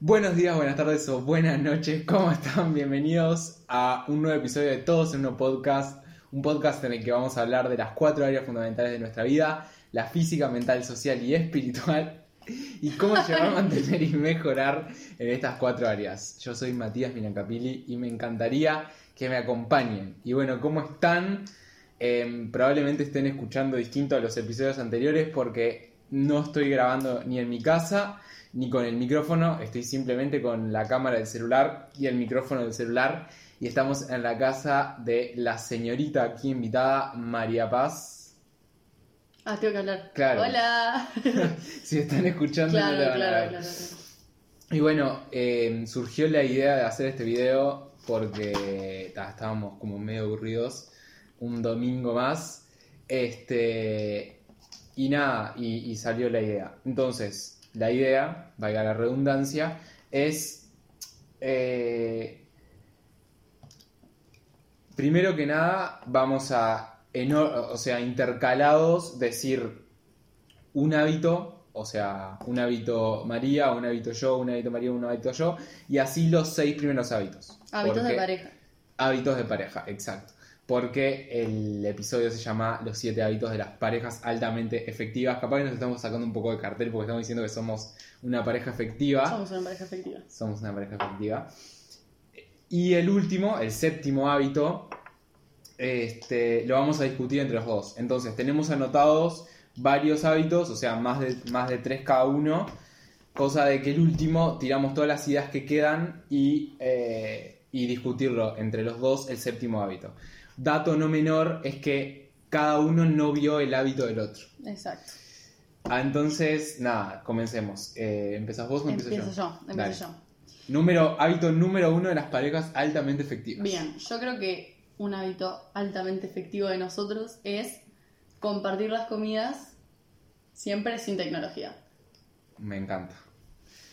Buenos días, buenas tardes o buenas noches, ¿cómo están? Bienvenidos a un nuevo episodio de Todos en uno podcast, un podcast en el que vamos a hablar de las cuatro áreas fundamentales de nuestra vida, la física, mental, social y espiritual, y cómo llevar, mantener y mejorar en estas cuatro áreas. Yo soy Matías Minancapili y me encantaría que me acompañen. Y bueno, ¿cómo están? Em, probablemente estén escuchando distinto a los episodios anteriores porque no estoy grabando ni en mi casa ni con el micrófono, estoy simplemente con la cámara del celular y el micrófono del celular y estamos en la casa de la señorita aquí invitada, María Paz. Ah, tengo que hablar. Claro. Hola. si están escuchando, no claro, a claro, claro. Y bueno, eh, surgió la idea de hacer este video porque ta, estábamos como medio aburridos un domingo más. Este. Y nada, y, y salió la idea. Entonces, la idea, valga la redundancia, es. eh, primero que nada, vamos a. en o sea, intercalados, decir un hábito, o sea, un hábito María, un hábito yo, un hábito María, un hábito yo, y así los seis primeros hábitos. Hábitos de pareja. Hábitos de pareja, exacto. Porque el episodio se llama Los siete hábitos de las parejas altamente efectivas. Capaz que nos estamos sacando un poco de cartel porque estamos diciendo que somos una pareja efectiva. Somos una pareja efectiva. Somos una pareja efectiva. Y el último, el séptimo hábito, este, lo vamos a discutir entre los dos. Entonces, tenemos anotados varios hábitos, o sea, más de, más de tres cada uno. Cosa de que el último tiramos todas las ideas que quedan y, eh, y discutirlo entre los dos, el séptimo hábito. Dato no menor es que cada uno no vio el hábito del otro. Exacto. Ah, entonces, nada, comencemos. Eh, ¿Empezás vos o empiezo Empiezo yo? yo, empiezo Dale. yo. Número, hábito número uno de las parejas altamente efectivas. Bien, yo creo que un hábito altamente efectivo de nosotros es compartir las comidas siempre sin tecnología. Me encanta.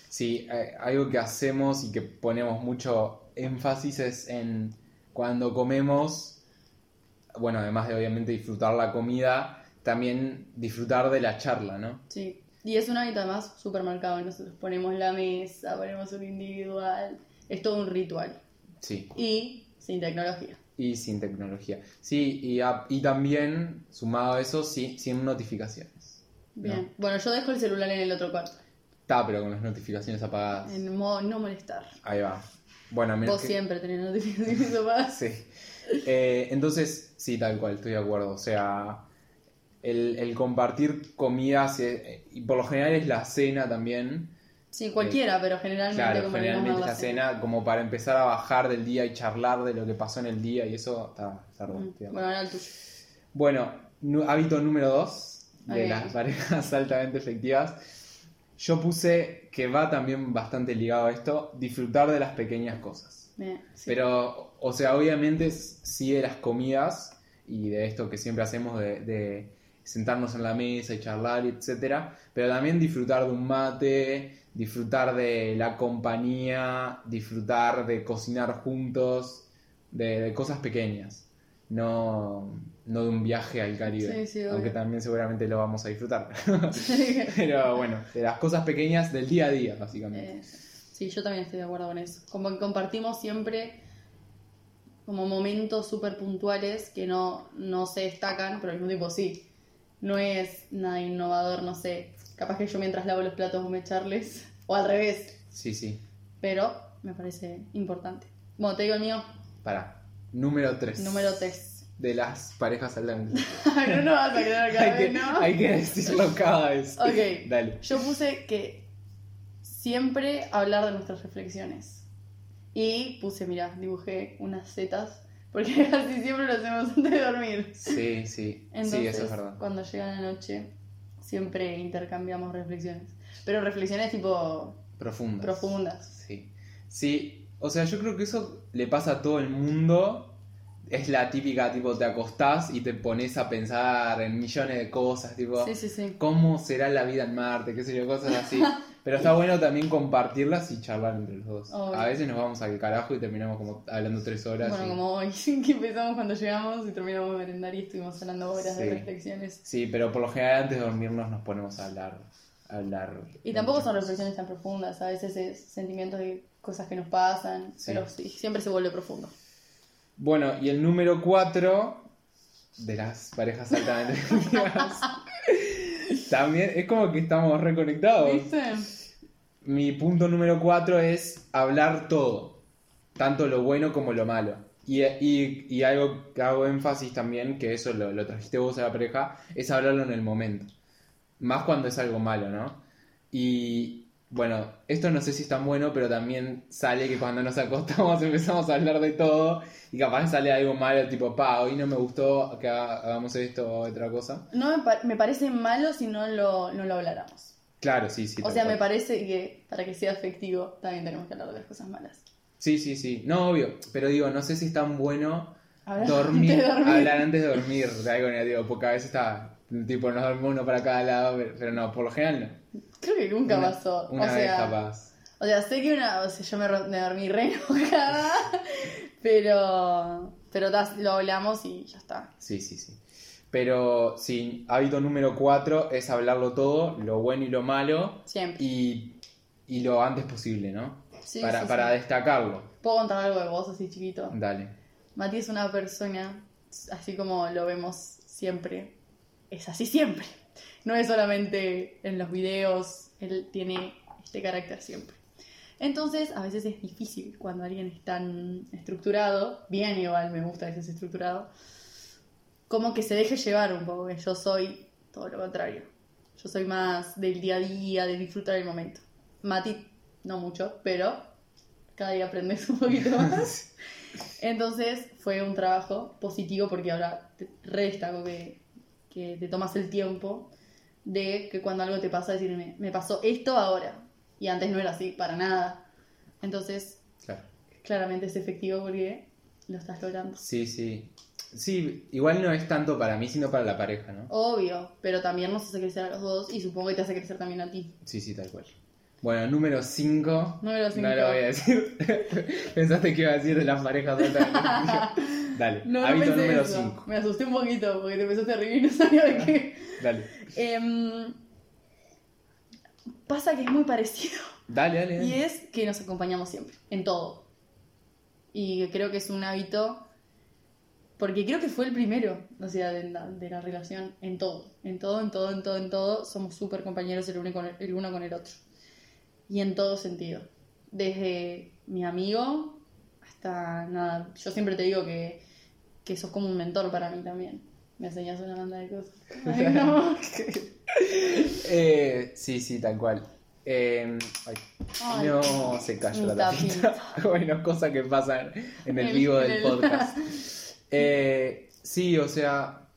Sí, eh, algo que hacemos y que ponemos mucho énfasis es en cuando comemos, bueno, además de obviamente disfrutar la comida, también disfrutar de la charla, ¿no? Sí. Y es un hábito además súper marcado. Nosotros ponemos la mesa, ponemos un individual. Es todo un ritual. Sí, Y sin tecnología. y sin tecnología. Sí, y, a- y también, sumado a eso, sí, sin notificaciones. Bien. Bueno, yo dejo el celular en el otro cuarto. Está, pero con las notificaciones apagadas. En modo no molestar. Ahí va. Bueno, a menos Vos que- siempre tenés notificaciones apagadas. Sí. Eh, entonces, sí, tal cual, estoy de acuerdo. O sea, el, el compartir comidas, eh, y por lo general es la cena también. Sí, cualquiera, pero generalmente Claro, como generalmente es la cena como para empezar a bajar del día y charlar de lo que pasó en el día y eso está, está bueno, Mm. Bueno, ahora el tuyo. Bueno, hábito número dos de las parejas altamente efectivas. Yo puse que va también bastante ligado a esto, disfrutar de las pequeñas cosas. Sí. Pero, o sea, obviamente sí de las comidas y de esto que siempre hacemos de, de sentarnos en la mesa y charlar, etcétera, pero también disfrutar de un mate, disfrutar de la compañía, disfrutar de cocinar juntos, de, de cosas pequeñas, no, no de un viaje al Caribe, Sí, sí, obvio. aunque también seguramente lo vamos a disfrutar. pero bueno, de las cosas pequeñas del día a día, básicamente. Eh, sí, yo también estoy de acuerdo con eso. Como que compartimos siempre como momentos súper puntuales que no, no se destacan, pero al mismo tiempo sí. No es nada innovador, no sé. Capaz que yo mientras lavo los platos vos me echarles, o al revés, Sí, sí. pero me parece importante. Bueno, te digo el mío, Para. Número 3. número 3. De las parejas altamente. no, no vas a quedar cada hay, que, ¿no? hay que decirlo cada vez. Ok. Dale. Yo puse que siempre hablar de nuestras reflexiones. Y puse, mira, dibujé unas setas, porque casi siempre lo hacemos antes de dormir. Sí, sí. Entonces, sí, eso es verdad. cuando llega la noche, siempre intercambiamos reflexiones. Pero reflexiones tipo Profundas. profundas. Sí. Sí. O sea, yo creo que eso le pasa a todo el mundo. Es la típica, tipo, te acostás y te pones a pensar en millones de cosas, tipo, Sí, sí, sí. ¿cómo será la vida en Marte? qué sé yo, cosas así. Pero está bueno también compartirlas y charlar entre los dos. Obvio. A veces nos vamos al carajo y terminamos como hablando tres horas. Bueno, y- como hoy, que empezamos cuando llegamos y terminamos de merendar y estuvimos hablando horas de Sí. reflexiones. Sí, pero por lo general antes de dormirnos nos ponemos a hablar hablar. Y tampoco son reflexiones tan profundas, a veces es sentimientos de cosas que nos pasan, Sí. pero sí, siempre se vuelve profundo. Bueno, y el número 4 de las parejas altamente. También es como que estamos reconectados. ¿Viste? Mi punto número 4 es hablar todo, tanto lo bueno como lo malo. Y, y- y algo que hago énfasis también, que eso lo, lo trajiste vos a la pareja, es hablarlo en el momento. Más cuando es algo malo, ¿no? Y bueno, esto no sé si es tan bueno, pero también sale que cuando nos acostamos empezamos a hablar de todo y capaz sale algo malo, tipo, pa, hoy no me gustó que haga- hagamos esto o otra cosa. No me, pa- me parece malo si no lo, no lo habláramos. Claro, sí, sí. o sea, cual. me parece que para que sea efectivo también tenemos que hablar de las cosas malas. Sí, sí, sí. No, obvio. Pero digo, no sé si es tan bueno Hablar dormir, antes de dormir. hablar antes de dormir de algo negativo, porque a veces está, tipo, nos dormimos uno para cada lado, pero, no, por lo general no. Creo que nunca Una- pasó. Una o vez sea, capaz. O sea, sé que una, o sea, yo me, dormí re enojada, pero, pero lo hablamos y ya está. Sí, sí, sí. Pero sí, hábito número 4 es hablarlo todo, lo bueno y lo malo, Siempre. y, y lo antes posible, ¿no? Sí, para sí, para sí. destacarlo. ¿Puedo contar algo de vos así chiquito? Dale. Mati es una persona, así como lo vemos siempre, es así siempre. No es solamente en los videos, él tiene este carácter siempre. Entonces, a veces es difícil cuando alguien es tan estructurado, bien igual, me gusta que seas estructurado, como que se deje llevar un poco, que yo soy todo lo contrario. Yo soy más del día a día, de disfrutar el momento. Mati, no mucho, pero cada día aprendes un poquito más. Entonces fue un trabajo positivo porque ahora te redestaco que, que te tomas el tiempo de que cuando algo te pasa decirme, me pasó esto ahora. Y antes no era así, para nada. Entonces, Claro. claramente es efectivo porque lo estás logrando. Sí, sí. Sí, igual no es tanto para mí, sino para la pareja, ¿no? Obvio, pero también nos hace crecer a los dos y supongo que te hace crecer también a ti. Sí, sí, tal cual. Bueno, número 5. Número cinco. No lo voy a decir. Pensaste que iba a decir de las parejas altamente Dale, No, no hábito pensé número eso. 5. Me asusté un poquito porque te empezaste a reír y no sabía de qué. Dale. Em, pasa que es muy parecido. Dale, dale. dale. Y es que nos acompañamos siempre, en todo. Y creo que es un hábito, porque creo que fue el primero, o sea, de la, de la relación, en todo. En todo, en todo, en todo, en todo. Somos súper compañeros el uno, con el, el uno con el otro. Y en todo sentido. Desde mi amigo hasta nada. Yo siempre te digo que, que sos como un mentor para mí también. Me enseñas una banda de cosas. Ay, no. Eh, sí, sí, tal cual. Eh, ay, Ay, no se cayó la tapita. bueno, cosas que pasan en el vivo del el- podcast. Eh, sí, o sea,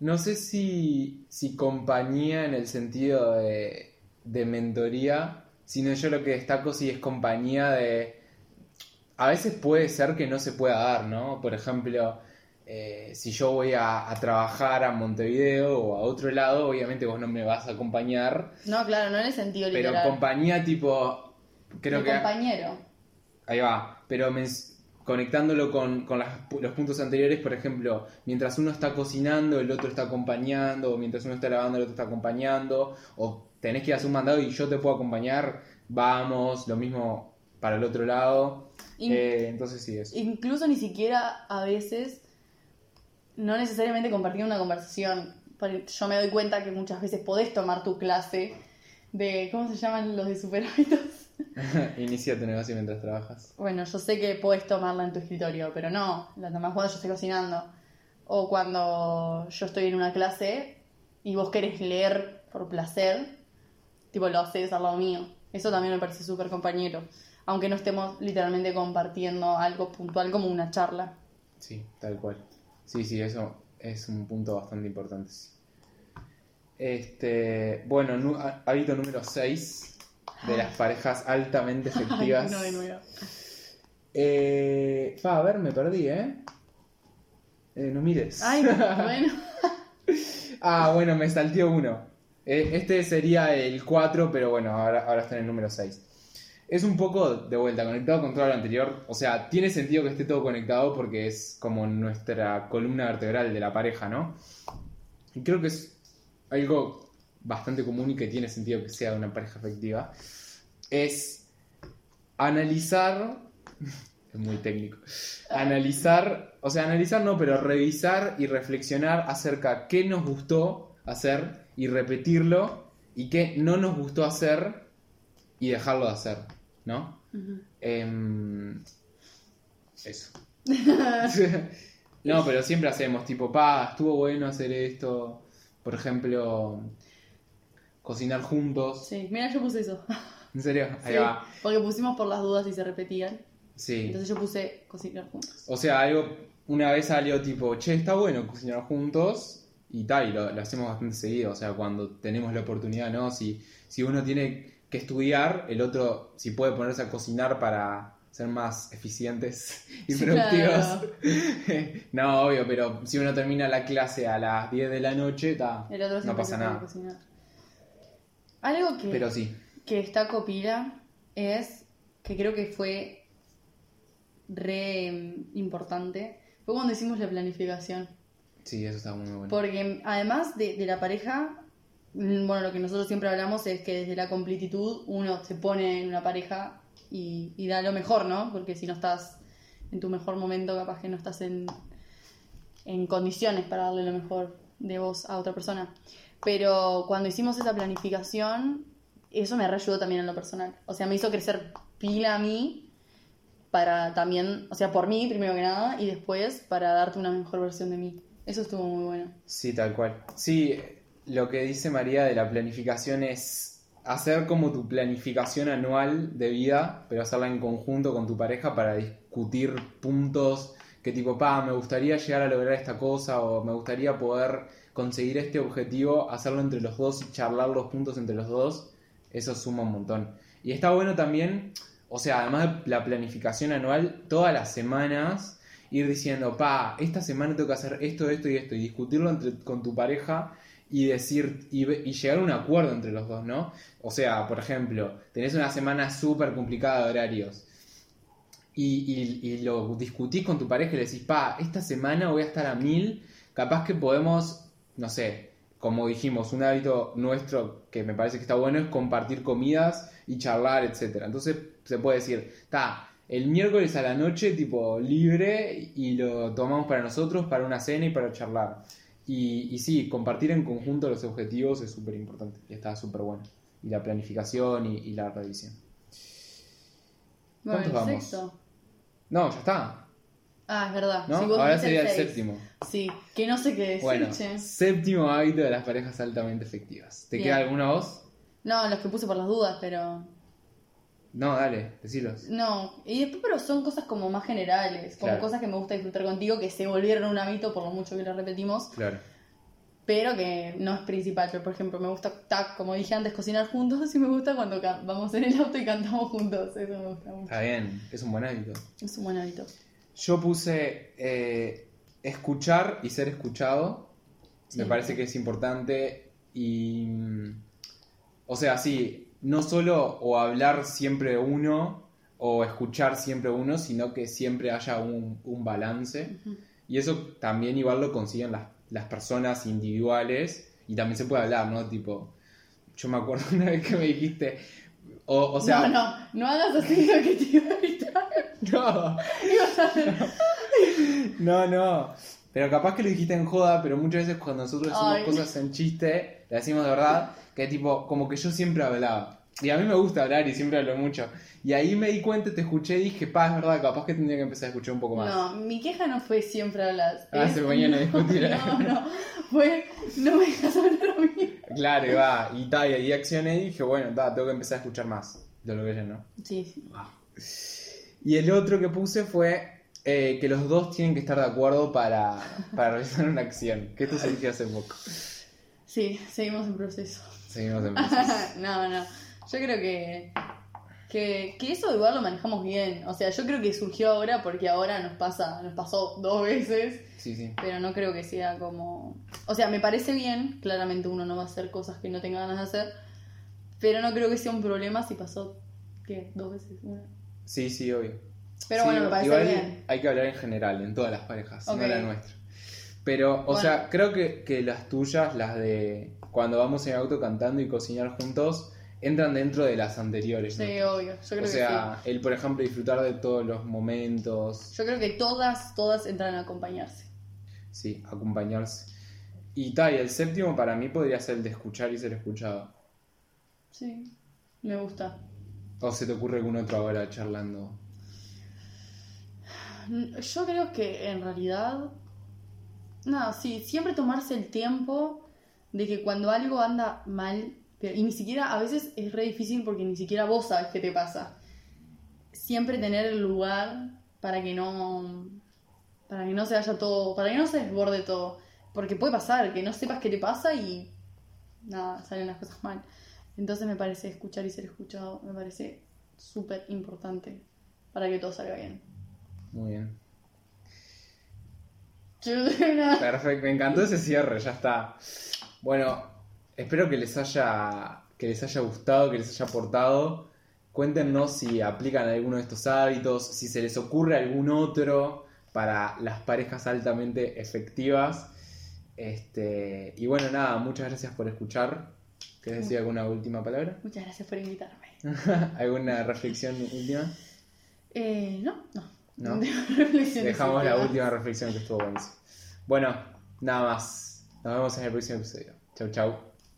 no sé si, si compañía en el sentido de, de mentoría, sino yo lo que destaco si es compañía de... A veces puede ser que no se pueda dar, ¿no? Por ejemplo, eh, si yo voy a, a trabajar a Montevideo o a otro lado, obviamente vos no me vas a acompañar, No, claro, no en el sentido pero literal. compañía tipo... Creo que... compañero. Ahí va, pero mens- conectándolo con, con las- los puntos anteriores, por ejemplo, mientras uno está cocinando, el otro está acompañando, o mientras uno está lavando, el otro está acompañando, o tenés que ir a hacer un mandado y yo te puedo acompañar, vamos, lo mismo para el otro lado. In- Eh, entonces sí, eso. Incluso ni siquiera a veces, no necesariamente compartir una conversación. Yo me doy cuenta que muchas veces podés tomar tu clase de, ¿cómo se llaman los de super hábitos? Inicia tu negocio mientras trabajas. Bueno, yo sé que podés tomarla en tu escritorio, pero no, la tomás cuando yo estoy cocinando. O cuando yo estoy en una clase y vos querés leer por placer, tipo lo haces al lado mío. Eso también me parece súper compañero. Aunque no estemos literalmente compartiendo algo puntual como una charla. Sí, tal cual. Sí, sí, eso es un punto bastante importante. sí. Este, bueno, hábito número 6 de las parejas altamente efectivas. no, de nuevo. Eh, a ver, me perdí, ¿eh? Eh, no mires. Ay, bueno. ah, bueno, me salteó uno. Eh, este sería el 4, pero bueno, ahora, ahora está en el número 6. Es un poco de vuelta, conectado con todo lo anterior. O sea, tiene sentido que esté todo conectado porque es como nuestra columna vertebral de la pareja, ¿no? Y creo que es algo bastante común y que tiene sentido que sea una pareja afectiva, es analizar, es muy técnico, analizar, o sea, analizar no, pero revisar y reflexionar acerca qué nos gustó hacer y repetirlo y qué no nos gustó hacer y dejarlo de hacer, ¿no? Em, eso. no, pero siempre hacemos tipo, pa, estuvo bueno hacer esto. Por ejemplo, cocinar juntos. Sí, mira, yo puse eso. ¿En serio? Ahí Sí, va. Porque pusimos por las dudas y se repetían. Sí. Entonces yo puse cocinar juntos. O sea, algo, una vez salió tipo, che, está bueno cocinar juntos y tal, y lo, lo hacemos bastante seguido. O sea, cuando tenemos la oportunidad, ¿no? Si, si uno tiene que estudiar, el otro, si puede ponerse a cocinar para ser más eficientes y Sí, productivos. no, obvio, pero si uno termina la clase a las 10 de la noche, ta, El otro no pasa nada. Algo que, Pero sí, que está copila es que creo que fue re mm, importante. Fue cuando hicimos la planificación. sí, eso está muy bueno. Porque además de, de la pareja, bueno, lo que nosotros siempre hablamos es que desde la completitud uno se pone en una pareja y, y da lo mejor, ¿no? Porque si no estás en tu mejor momento, capaz que no estás en, en condiciones para darle lo mejor de vos a otra persona. Pero cuando hicimos esa planificación, eso me reayudó también en lo personal. O sea, me hizo crecer pila a mí para también, o sea, por mí primero que nada y después para darte una mejor versión de mí. Eso estuvo muy bueno. Sí, tal cual. Sí, lo que dice María de la planificación es hacer como tu planificación anual de vida, pero hacerla en conjunto con tu pareja para discutir puntos que tipo, pa, me gustaría llegar a lograr esta cosa o me gustaría poder conseguir este objetivo, hacerlo entre los dos y charlar los puntos entre los dos, eso suma un montón. Y está bueno también, o sea, además de la planificación anual, todas las semanas ir diciendo, pa, esta semana tengo que hacer esto, esto y esto, y discutirlo entre- con tu pareja y decir, y, y llegar a un acuerdo entre los dos, ¿no? O sea, por ejemplo, tenés una semana súper complicada de horarios y, lo discutís con tu pareja y le decís, pa, esta semana voy a estar a mil, capaz que podemos, no sé, como dijimos, un hábito nuestro que me parece que está bueno es compartir comidas y charlar, etcétera. Entonces se puede decir, está, el miércoles a la noche, tipo, libre y lo tomamos para nosotros, para una cena y para charlar. Y, y sí, compartir en conjunto los objetivos es súper importante y está súper bueno. Y la planificación y, y la revisión. Bueno, el ¿Cuántos vamos? sexto. No, ya está, Ah, es verdad. ¿no? Sí, vos Ahora sería el séptimo. Sí, que no sé qué decir, Bueno, che. séptimo hábito de las parejas altamente efectivas. ¿Te Bien. queda alguna voz? No, los que puse por las dudas, pero. No, dale, decilos. No, y después, pero son cosas como más generales, como Claro. cosas que me gusta disfrutar contigo, que se volvieron un hábito por lo mucho que lo repetimos, Claro. pero que no es principal. Pero, por ejemplo, me gusta, ta, como dije antes, cocinar juntos y me gusta cuando vamos en el auto y cantamos juntos. Eso me gusta mucho. Está bien, es un buen hábito. Es un buen hábito. Yo puse eh, escuchar y ser escuchado. Me parece que es importante y... O sea, sí, no solo o hablar siempre uno o escuchar siempre uno, sino que siempre haya un, un balance. Y eso también igual lo consiguen las, las personas individuales y también se puede hablar, ¿no? Tipo, yo me acuerdo una vez que me dijiste, o, o sea, no, no, no hagas así lo que te iba a gritar. no, no, no. Pero capaz que lo dijiste en joda, pero muchas veces cuando nosotros decimos Ay. cosas en chiste, le decimos de verdad, que tipo, como que yo siempre hablaba. Y a mí me gusta hablar y siempre hablo mucho. Y ahí me di cuenta, te escuché y dije, pa, es verdad, capaz que tendría que empezar a escuchar un poco más. No, mi queja no fue siempre hablas. Ah, se ponían a discutir. No, no, fue no me dejas hablar a mí. Claro, y va, y tal, y ahí accioné y dije, bueno, ta, tengo que empezar a escuchar más de lo que yo no. Sí, sí. Y el otro que puse fue eh, que los dos tienen que estar de acuerdo para, para realizar una acción. Que esto se hace poco. Sí, seguimos en proceso. Seguimos en proceso. no, no. Yo creo que, que, que eso igual lo manejamos bien. O sea, yo creo que surgió ahora porque ahora nos pasa, nos pasó dos veces, Sí, sí. pero no creo que sea como. O sea, me parece bien, claramente uno no va a hacer cosas que no tenga ganas de hacer, pero no creo que sea un problema si pasó, ¿qué? Dos veces, una. Sí, sí, obvio. Pero Sí, bueno, me parece bien. Hay que hablar en general, en todas las parejas, no la nuestra. Pero, o Bueno. sea, creo que, que las tuyas, las de cuando vamos en auto cantando y cocinar juntos, entran dentro de las anteriores. ¿no? Sí, obvio. Yo creo o que sea, el, por ejemplo, disfrutar de todos los momentos. Yo creo que todas, todas entran a acompañarse. sí, acompañarse. Y tal, y el séptimo para mí podría ser el de escuchar y ser escuchado. Sí, me gusta. ¿O se te ocurre algún otro ahora charlando? Yo creo que en realidad, nada, sí, siempre tomarse el tiempo de que cuando algo anda mal, y ni siquiera, a veces es re difícil porque ni siquiera vos sabes qué te pasa. Siempre tener el lugar para que no, para que no se vaya todo, para que no se desborde todo. Porque puede pasar, que no sepas qué te pasa y nada, salen las cosas mal. Entonces me parece escuchar y ser escuchado, me parece súper importante para que todo salga bien. Muy bien. Perfecto, me encantó ese cierre, ya está. Bueno, espero que les haya, que les haya gustado, que les haya aportado. Cuéntenos si aplican alguno de estos hábitos, si se les ocurre algún otro para las parejas altamente efectivas. Este, y bueno, nada, muchas gracias por escuchar. ¿Querés decir alguna última palabra? Muchas gracias por invitarme. ¿Alguna reflexión última? Eh, no, no. No. Dejamos la última reflexión que estuvo buenísima. Bueno, nada más. Nos vemos en el próximo episodio. Chau, chau.